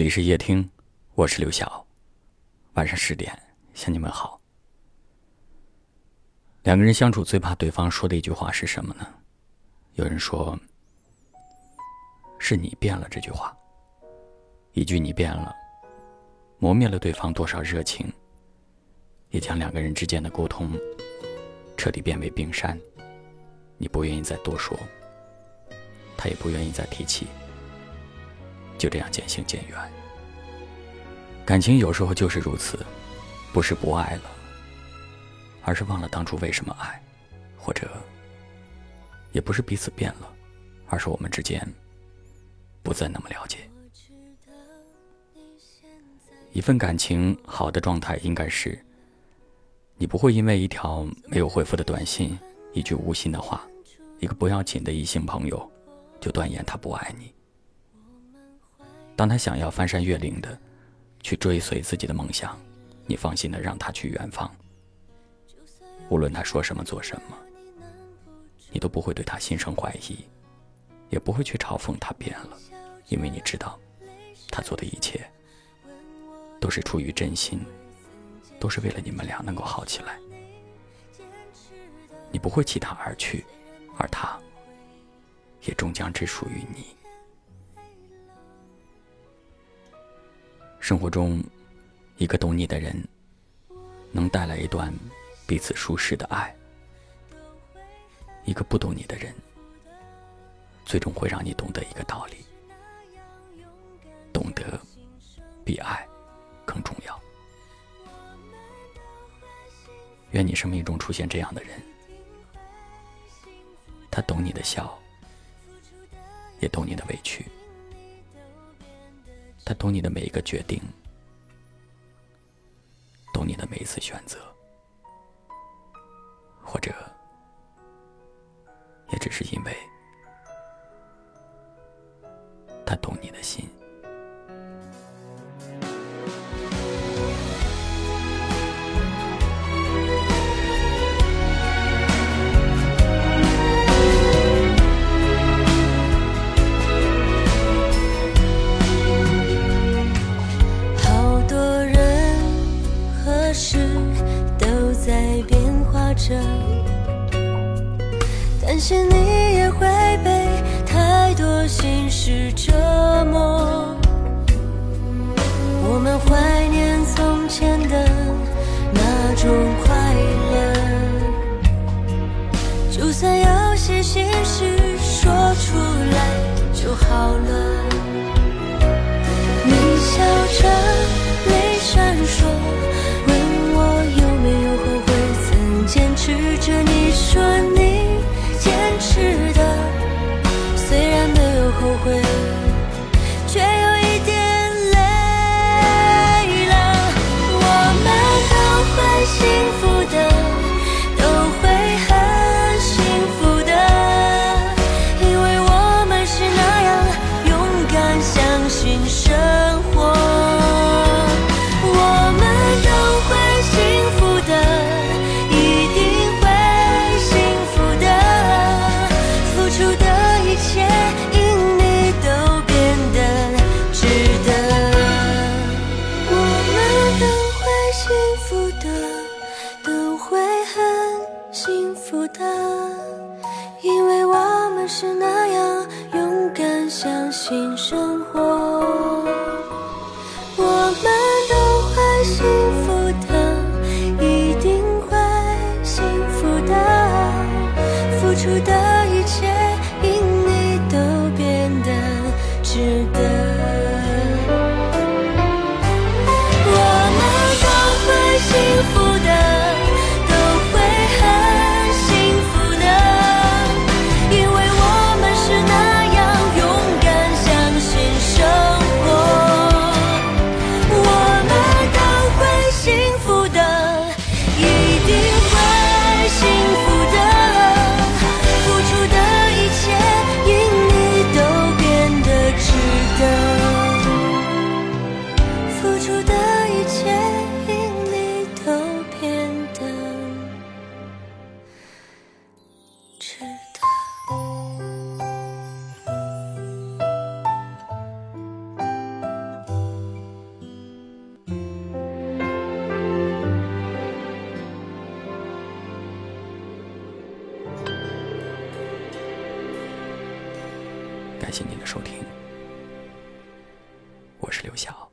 这里是夜听，我是刘晓。晚上十点向你们好。两个人相处最怕对方说的一句话是什么呢？有人说：“是你变了。”这句话，一句“你变了”，磨灭了对方多少热情，也将两个人之间的沟通彻底变为冰山。你不愿意再多说，他也不愿意再提起。就这样渐行渐远。感情有时候就是如此，不是不爱了，而是忘了当初为什么爱，或者，也不是彼此变了，而是我们之间不再那么了解。一份感情好的状态应该是，你不会因为一条没有回复的短信、一句无心的话、一个不要紧的异性朋友，就断言他不爱你。当他想要翻山越岭的去追随自己的梦想，你放心的让他去远方。无论他说什么做什么，你都不会对他心生怀疑，也不会去嘲讽他变了，因为你知道，他做的一切都是出于真心，都是为了你们俩能够好起来。你不会弃他而去，而他也终将只属于你。生活中，一个懂你的人，能带来一段彼此舒适的爱；一个不懂你的人，最终会让你懂得一个道理：懂得比爱更重要。愿你生命中出现这样的人，他懂你的笑，也懂你的委屈。他懂你的每一个决定，懂你的每一次选择，或者，也只是因为他懂你的心。感谢你。不后悔。负担，因为我们是那样勇敢，相信生。感谢您的收听，我是刘晓。